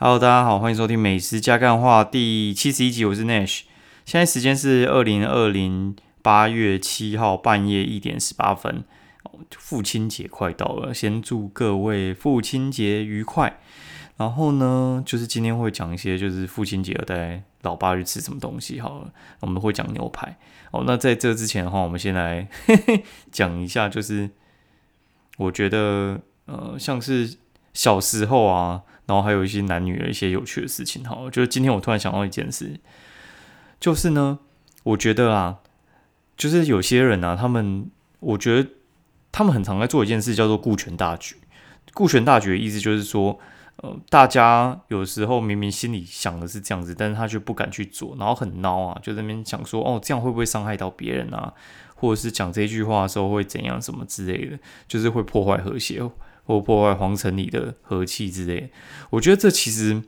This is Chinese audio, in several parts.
Hello，大家好，欢迎收听《美食加干话》第七十一集，我是 Nash。现在时间是二零二零八月七号半夜一点十八分，父亲节快到了，先祝各位父亲节愉快。然后呢，就是今天会讲一些，就是父亲节要带老爸去吃什么东西。好了，我们会讲牛排。哦，那在这之前的话，我们先来讲一下，就是我觉得呃，像是小时候啊，然后还有一些男女的一些有趣的事情。好，就是今天我突然想到一件事，就是呢，我觉得啊，就是有些人啊，他们我觉得他们很常在做一件事，叫做顾全大局。顾全大局的意思就是说。呃，大家有时候明明心里想的是这样子，但是他却不敢去做，然后很孬啊，就在那边想说，哦，这样会不会伤害到别人啊？或者是讲这句话的时候会怎样什么之类的，就是会破坏和谐，或破坏皇城里的和气之类。我觉得这其实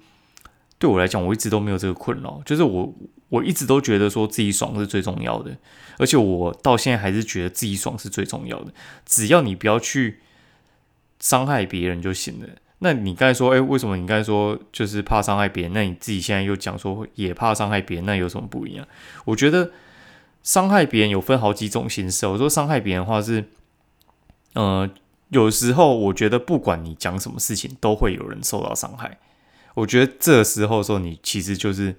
对我来讲，我一直都没有这个困扰，就是我我一直都觉得说自己爽是最重要的，而且我到现在还是觉得自己爽是最重要的，只要你不要去伤害别人就行了。那你刚才说，哎，为什么你刚才说就是怕伤害别人？那你自己现在又讲说也怕伤害别人，那有什么不一样？我觉得伤害别人有分好几种形式。我说伤害别人的话是，呃，有时候我觉得不管你讲什么事情，都会有人受到伤害。我觉得这时候说你其实就是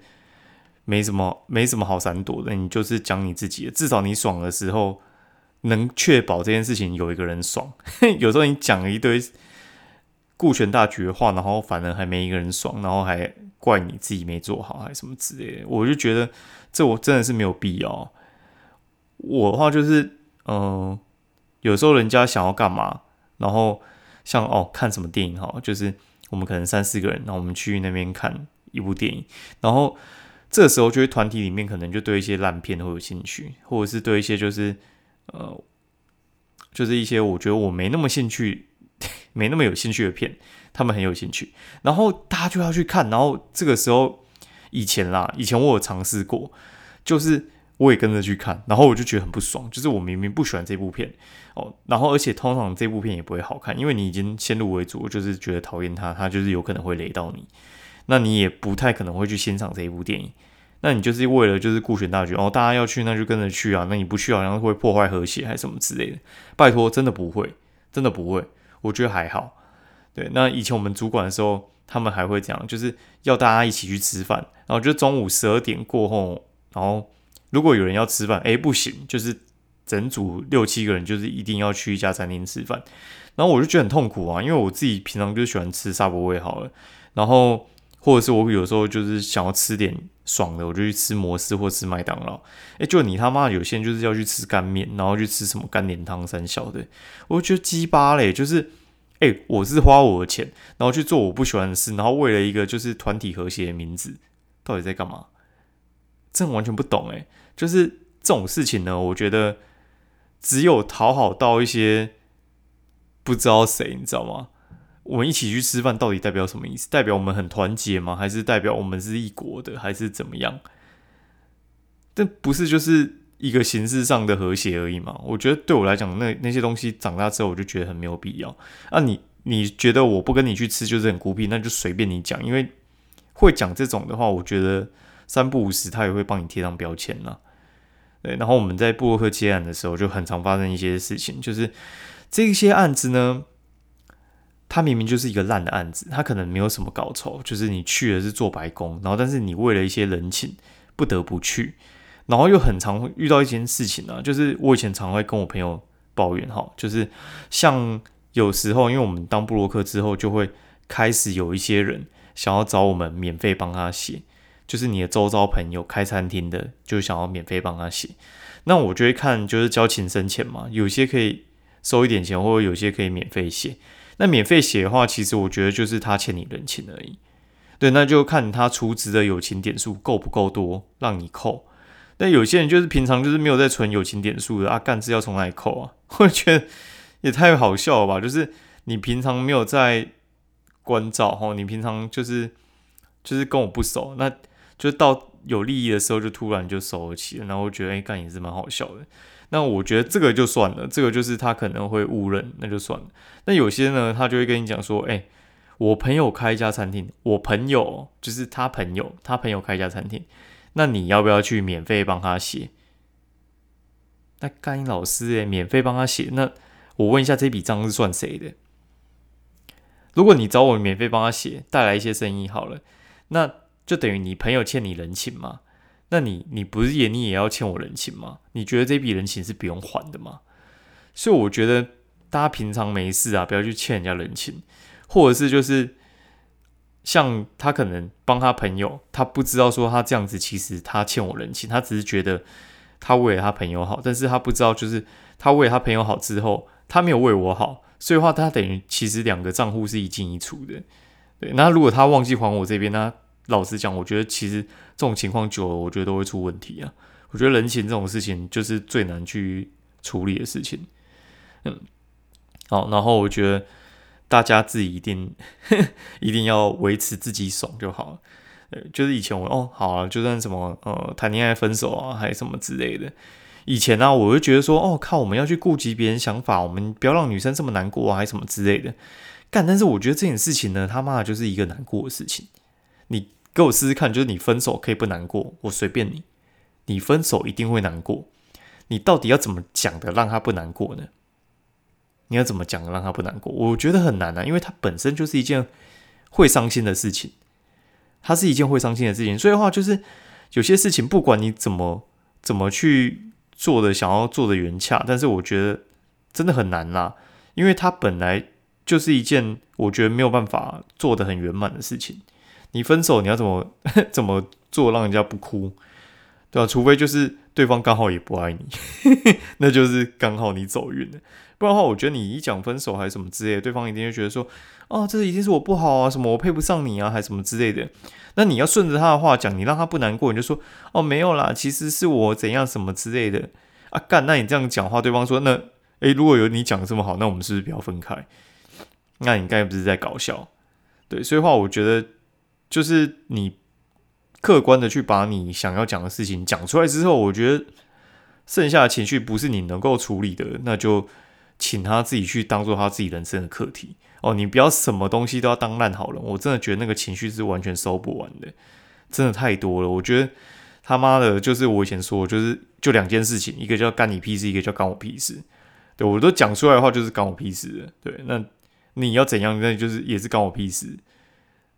没什么没什么好闪躲的，你就是讲你自己的，至少你爽的时候能确保这件事情有一个人爽。有时候你讲了一堆。顾全大局的话，然后反而还没一个人爽，然后还怪你自己没做好，还什么之类的，我就觉得这我真的是没有必要。我的话就是，嗯，有时候人家想要干嘛，然后像哦看什么电影哈，就是我们可能三四个人，然后我们去那边看一部电影，然后这时候就会团体里面可能就对一些烂片会有兴趣，或者是对一些就是呃，就是一些我觉得我没那么兴趣。没那么有兴趣的片，他们很有兴趣，然后大家就要去看。然后这个时候，以前啦，以前我有尝试过，就是我也跟着去看，然后我就觉得很不爽，就是我明明不喜欢这部片哦，然后而且通常这部片也不会好看，因为你已经先入为主，就是觉得讨厌他，他就是有可能会雷到你，那你也不太可能会去欣赏这一部电影。那你就是为了就是顾全大局哦，大家要去那就跟着去啊，那你不去好像会破坏和谐还是什么之类的。拜托，真的不会，真的不会。我觉得还好，对。那以前我们主管的时候，他们还会这样，就是要大家一起去吃饭。然后就中午十二点过后，然后如果有人要吃饭，哎，不行，就是整组六七个人，就是一定要去一家餐厅吃饭。然后我就觉得很痛苦啊，因为我自己平常就喜欢吃沙博味好了，然后或者是我有时候就是想要吃点爽的，我就去吃摩斯或吃麦当劳。哎，就你他妈有些人就是要去吃干面，然后去吃什么干连汤三小的，我就觉得鸡巴嘞，就是。哎，我是花我的钱，然后去做我不喜欢的事，然后为了一个就是团体和谐的名字，到底在干嘛？真完全不懂哎。就是这种事情呢，我觉得只有讨好到一些不知道谁，你知道吗？我们一起去吃饭，到底代表什么意思？代表我们很团结吗？还是代表我们是一国的？还是怎么样？这不是就是一个形式上的和谐而已嘛？我觉得对我来讲，那那些东西长大之后，我就觉得很没有必要。啊，你你觉得我不跟你去吃就是很孤僻，那就随便你讲，因为会讲这种的话，我觉得三不五时他也会帮你贴上标签了。对，然后我们在布洛克接案的时候，就很常发生一些事情，就是这些案子呢，它明明就是一个烂的案子，它可能没有什么搞酬，就是你去的是做白工，然后但是你为了一些人情不得不去，然后又很常遇到一件事情呢，就是我以前常会跟我朋友抱怨哈，就是像。有时候，因为我们当布洛克之后，就会开始有一些人想要找我们免费帮他写，就是你的周遭朋友开餐厅的，就想要免费帮他写。那我就会看，就是交情深浅嘛，有些可以收一点钱，或者有些可以免费写。那免费写的话，其实我觉得就是他欠你人情而已。对，那就看他出资的友情点数够不够多，让你扣。但有些人就是平常就是没有在存友情点数的啊，干是要从哪里扣啊？我觉得。也太好笑了吧！就是你平常没有在关照哈，你平常就是就是跟我不熟，那就到有利益的时候就突然就收了起，然后觉得哎干也是蛮好笑的。那我觉得这个就算了，这个就是他可能会误认，那就算了。那有些呢，他就会跟你讲说，哎，我朋友开一家餐厅，我朋友就是他朋友，他朋友开一家餐厅，那你要不要去免费帮他写？那干老师诶，免费帮他写，那我问一下，这笔账是算谁的？如果你找我免费帮他写，带来一些生意好了，那就等于你朋友欠你人情嘛？那你你不是也你也要欠我人情吗？你觉得这笔人情是不用还的吗？所以我觉得大家平常没事啊，不要去欠人家人情，或者是就是像他可能帮他朋友，他不知道说他这样子其实他欠我人情，他只是觉得他为了他朋友好，但是他不知道就是他为了他朋友好之后，他没有为我好。所以话，他等于其实两个账户是一进一出的，对。那如果他忘记还我这边，那老实讲，我觉得其实这种情况久了，我觉得都会出问题啊。我觉得人情这种事情就是最难去处理的事情。嗯，好，然后我觉得大家自己一定 一定要维持自己爽就好了。对，就是以前我哦，好啊，就算什么呃谈恋爱分手啊，还是什么之类的。以前呢，我就觉得说，哦靠，我们要去顾及别人想法，我们不要让女生这么难过啊，还是什么之类的。干，但是我觉得这件事情呢，他妈就是一个难过的事情。你给我试试看，就是你分手可以不难过，我随便你。你分手一定会难过，你到底要怎么讲的让他不难过呢？你要怎么讲让他不难过？我觉得很难啊，因为他本身就是一件会伤心的事情，它是一件会伤心的事情。所以的话，就是有些事情不管你怎么怎么去。做的想要做的圆洽，但是我觉得真的很难啦，因为它本来就是一件我觉得没有办法做的很圆满的事情。你分手你要怎么 怎么做让人家不哭，对吧？除非就是对方刚好也不爱你，那就是刚好你走运了。不然的话，我觉得你一讲分手还是什么之类的，对方一定会觉得说，哦，这一定是我不好啊，什么我配不上你啊，还是什么之类的。那你要顺着他的话讲，你让他不难过，你就说，哦，没有啦，其实是我怎样什么之类的啊。干，那你这样讲话，对方说，那，诶，如果有你讲的这么好，那我们是不是不要分开？那你刚才不是在搞笑？对，所以话，我觉得就是你客观的去把你想要讲的事情讲出来之后，我觉得剩下的情绪不是你能够处理的，那就。请他自己去当做他自己人生的课题哦，你不要什么东西都要当烂好人。我真的觉得那个情绪是完全收不完的，真的太多了。我觉得他妈的，就是我以前说，就是就两件事情，一个叫干你屁事，一个叫干我屁事。对我都讲出来的话，就是干我屁事。对，那你要怎样，那就是也是干我屁事。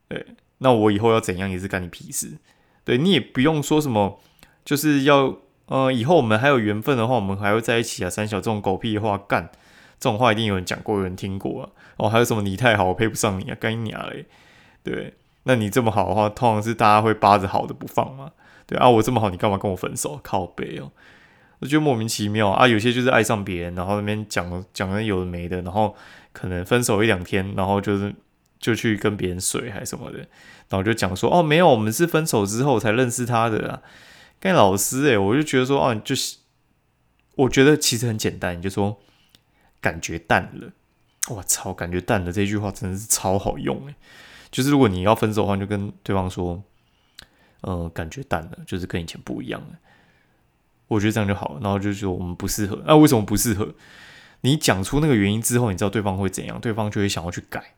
对，那我以后要怎样也是干你屁事。对你也不用说什么，就是要呃，以后我们还有缘分的话，我们还会在一起啊。三小这种狗屁的话干。这种话一定有人讲过，有人听过啊。哦，还有什么你太好，我配不上你啊，干你娘嘞！对，那你这么好的话，通常是大家会扒着好的不放嘛。对啊，我这么好，你干嘛跟我分手？靠背哦，我觉得莫名其妙啊。有些就是爱上别人，然后那边讲讲的有的没的，然后可能分手一两天，然后就是就去跟别人睡还是什么的，然后就讲说哦，没有，我们是分手之后才认识他的啊。跟老师诶，我就觉得说哦，就是我觉得其实很简单，你就说。感觉淡了，我操！感觉淡了这句话真的是超好用诶。就是如果你要分手的话，就跟对方说，呃，感觉淡了，就是跟以前不一样了。我觉得这样就好了。然后就说我们不适合，那为什么不适合？你讲出那个原因之后，你知道对方会怎样？对方就会想要去改。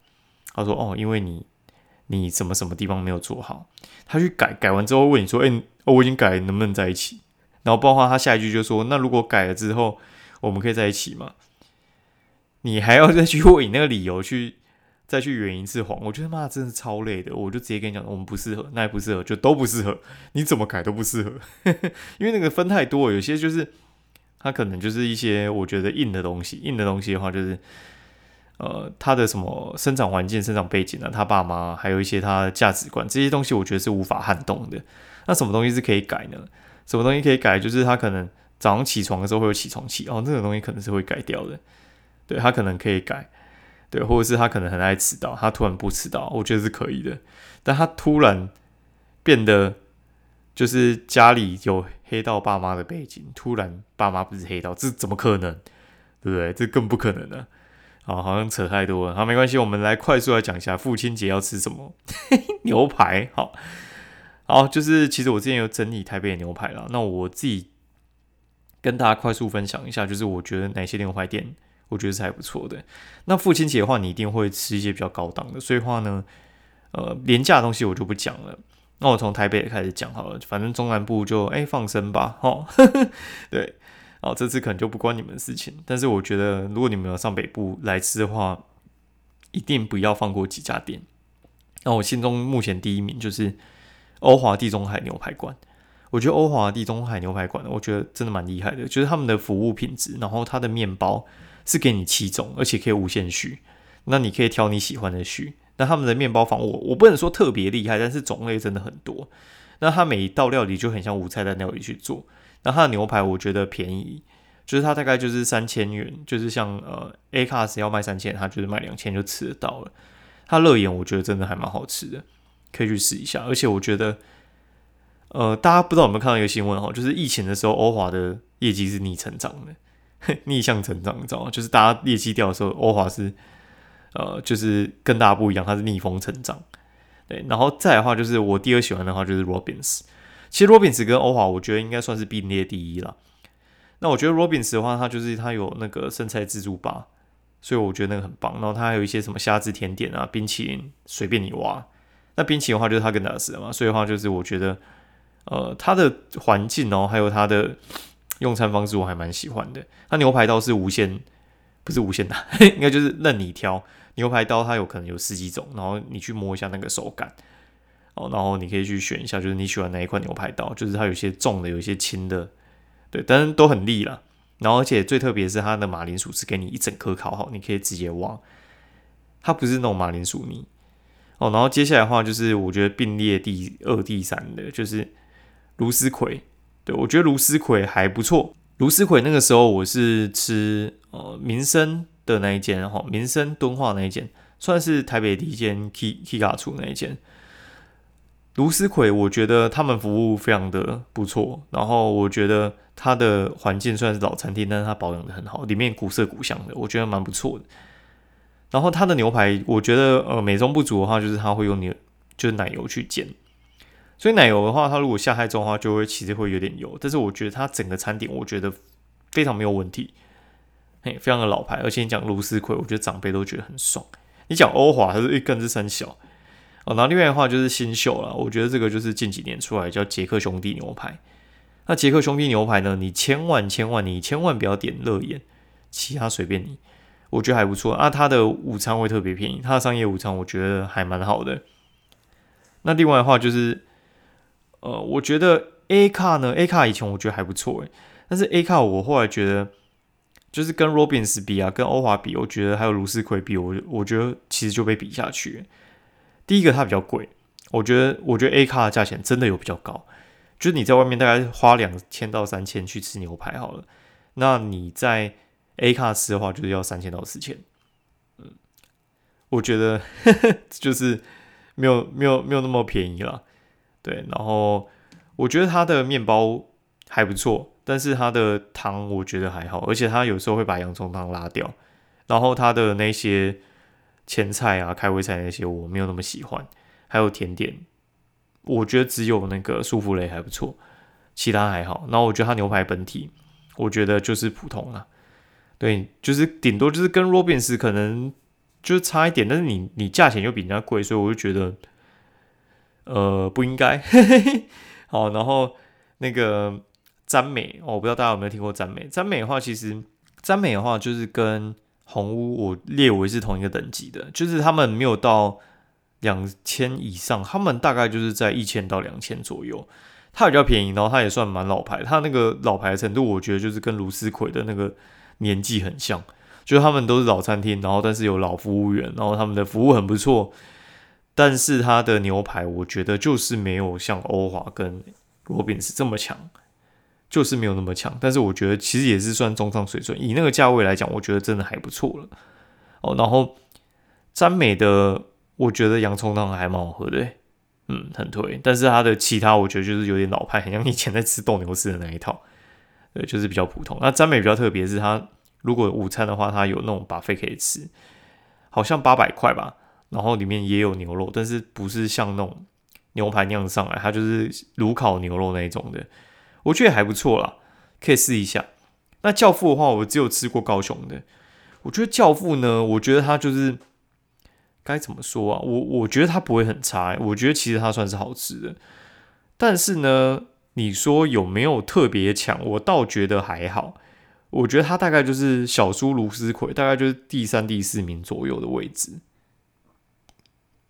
他说：“哦，因为你你什么什么地方没有做好。”他去改，改完之后问你说：“哎，我已经改，能不能在一起？”然后包括他下一句就说：“那如果改了之后，我们可以在一起吗？”你还要再去为你那个理由去再去圆一次谎，我觉得妈真的超累的。我就直接跟你讲，我们不适合，那也不适合，就都不适合。你怎么改都不适合，因为那个分太多，有些就是他可能就是一些我觉得硬的东西，硬的东西的话就是呃他的什么生长环境、生长背景啊，他爸妈还有一些他的价值观这些东西，我觉得是无法撼动的。那什么东西是可以改呢？什么东西可以改？就是他可能早上起床的时候会有起床气哦，这种东西可能是会改掉的。对他可能可以改，对，或者是他可能很爱迟到，他突然不迟到，我觉得是可以的。但他突然变得就是家里有黑道爸妈的背景，突然爸妈不是黑道，这怎么可能？对不对？这更不可能了。好，好像扯太多了。好，没关系，我们来快速来讲一下父亲节要吃什么 牛排。好，好，就是其实我之前有整理台北的牛排了，那我自己跟大家快速分享一下，就是我觉得哪些牛排店。我觉得是还不错的。那父亲节的话，你一定会吃一些比较高档的，所以话呢，呃，廉价的东西我就不讲了。那我从台北开始讲好了，反正中南部就哎放生吧，哈，对，哦，这次可能就不关你们的事情。但是我觉得，如果你们要上北部来吃的话，一定不要放过几家店。那我心中目前第一名就是欧华地中海牛排馆。我觉得欧华地中海牛排馆，我觉得真的蛮厉害的，就是他们的服务品质，然后它的面包是给你七种，而且可以无限续，那你可以挑你喜欢的续。那他们的面包房，我我不能说特别厉害，但是种类真的很多。那它每一道料理就很像无菜单料理去做。那它的牛排我觉得便宜，就是它大概就是三千元，就是像呃 A class 要卖三千，它就是卖两千就吃得到了。它乐眼我觉得真的还蛮好吃的，可以去试一下。而且我觉得，呃，大家不知道有没有看到一个新闻哈，就是疫情的时候，欧华的业绩是逆成长的，逆向成长，你知道吗？就是大家业绩掉的时候，欧华是。呃，就是跟大家不一样，它是逆风成长，对，然后再的话，就是我第二喜欢的话就是 Robins，其实 Robins 跟欧华，我觉得应该算是并列第一了。那我觉得 Robins 的话，它就是它有那个生菜自助吧，所以我觉得那个很棒。然后它还有一些什么虾子甜点啊、冰淇淋，随便你挖。那冰淇淋的话就是它跟达斯的嘛，所以的话就是我觉得，呃，它的环境哦，还有它的用餐方式我还蛮喜欢的。它牛排刀是无限，不是无限大，应该就是任你挑。牛排刀它有可能有十几种，然后你去摸一下那个手感哦，然后你可以去选一下，就是你喜欢哪一款牛排刀，就是它有些重的，有一些轻的，对，但是都很利了。然后而且最特别是它的马铃薯是给你一整颗烤好，你可以直接挖，它不是那种马铃薯泥哦。然后接下来的话就是我觉得并列第二、第三的就是卢斯葵，对我觉得卢斯葵还不错。卢斯葵那个时候我是吃呃民生。的那一间哈，民生敦化那一间，算是台北第一间 K K 卡处那一间。卢思奎，我觉得他们服务非常的不错，然后我觉得它的环境虽然是老餐厅，但是它保养的很好，里面古色古香的，我觉得蛮不错的。然后它的牛排，我觉得呃美中不足的话，就是它会用牛就是奶油去煎，所以奶油的话，它如果下太重的话，就会其实会有点油。但是我觉得它整个餐点，我觉得非常没有问题。嘿非常的老牌，而且你讲卢斯奎，我觉得长辈都觉得很爽。你讲欧华，它是一根是三小哦。然后另外的话就是新秀了，我觉得这个就是近几年出来叫杰克兄弟牛排。那杰克兄弟牛排呢，你千万千万你千万不要点乐眼，其他随便你，我觉得还不错啊。它的午餐会特别便宜，它的商业午餐我觉得还蛮好的。那另外的话就是，呃，我觉得 A 卡呢，A 卡以前我觉得还不错诶，但是 A 卡我后来觉得。就是跟 Robins 比啊，跟欧华比，我觉得还有卢斯奎比，我我觉得其实就被比下去。第一个它比较贵，我觉得我觉得 A 卡的价钱真的有比较高，就是你在外面大概花两千到三千去吃牛排好了，那你在 A 卡吃的话就是要三千到四千。嗯，我觉得 就是没有没有没有那么便宜了。对，然后我觉得它的面包还不错。但是它的汤我觉得还好，而且它有时候会把洋葱汤拉掉，然后它的那些前菜啊、开胃菜那些我没有那么喜欢，还有甜点，我觉得只有那个舒芙蕾还不错，其他还好。然后我觉得它牛排本体，我觉得就是普通了，对，就是顶多就是跟 Robins 可能就是差一点，但是你你价钱又比人家贵，所以我就觉得，呃，不应该。好，然后那个。詹美，我不知道大家有没有听过詹美。詹美的话，其实詹美的话就是跟红屋我列为是同一个等级的，就是他们没有到两千以上，他们大概就是在一千到两千左右。它比较便宜，然后它也算蛮老牌。它那个老牌程度，我觉得就是跟卢思奎的那个年纪很像，就是他们都是老餐厅，然后但是有老服务员，然后他们的服务很不错。但是它的牛排，我觉得就是没有像欧华跟罗宾斯这么强。就是没有那么强，但是我觉得其实也是算中上水准。以那个价位来讲，我觉得真的还不错了。哦，然后詹美的，我觉得洋葱汤还蛮好喝的，嗯，很推。但是它的其他，我觉得就是有点老派，很像以前在吃斗牛士的那一套，对，就是比较普通。那詹美比较特别，是它如果午餐的话，它有那种把费可以吃，好像八百块吧，然后里面也有牛肉，但是不是像那种牛排那样上来，它就是炉烤牛肉那一种的。我觉得还不错啦，可以试一下。那教父的话，我只有吃过高雄的，我觉得《教父》呢，我觉得他就是该怎么说啊？我我觉得他不会很差，我觉得其实他算是好吃的。但是呢，你说有没有特别强？我倒觉得还好。我觉得他大概就是小苏卢斯奎，大概就是第三、第四名左右的位置。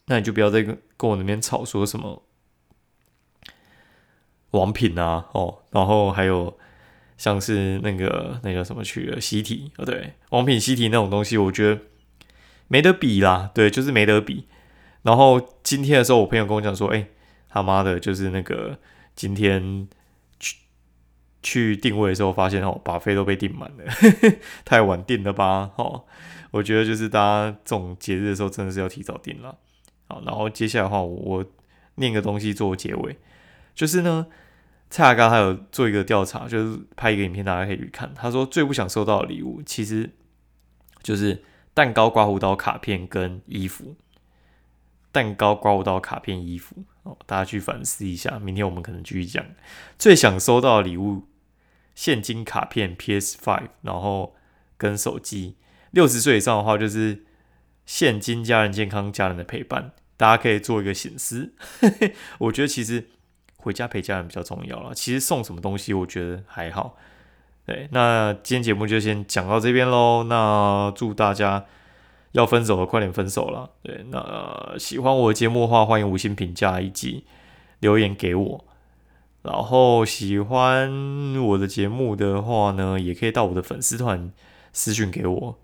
那你就不要再跟跟我那边吵说什么王品啊，哦，然后还有像是那个那个什么去了习题哦，对，王品习题那种东西，我觉得没得比啦，对，就是没得比。然后今天的时候，我朋友跟我讲说，哎，他妈的，就是那个今天。去去定位的时候，发现哦，把飞都被订满了，太晚订了吧？哦，我觉得就是大家这种节日的时候，真的是要提早订了。好，然后接下来的话，我念个东西做结尾，就是呢，蔡阿刚还有做一个调查，就是拍一个影片，大家可以去看。他说最不想收到的礼物，其实就是蛋糕、刮胡刀、卡片跟衣服。蛋糕、刮胡刀、卡片、衣服，哦，大家去反思一下。明天我们可能继续讲最想收到的礼物。现金卡片、PS Five，然后跟手机。六十岁以上的话，就是现金、家人健康、家人的陪伴。大家可以做一个醒思。我觉得其实回家陪家人比较重要了。其实送什么东西，我觉得还好。对，那今天节目就先讲到这边喽。那祝大家要分手的快点分手了。对，那喜欢我的节目的话，欢迎五星评价以及留言给我。然后喜欢我的节目的话呢，也可以到我的粉丝团私讯给我。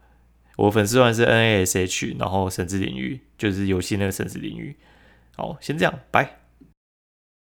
我粉丝团是 N A S H，然后神之领域就是游戏那个神之领域。好，先这样，拜。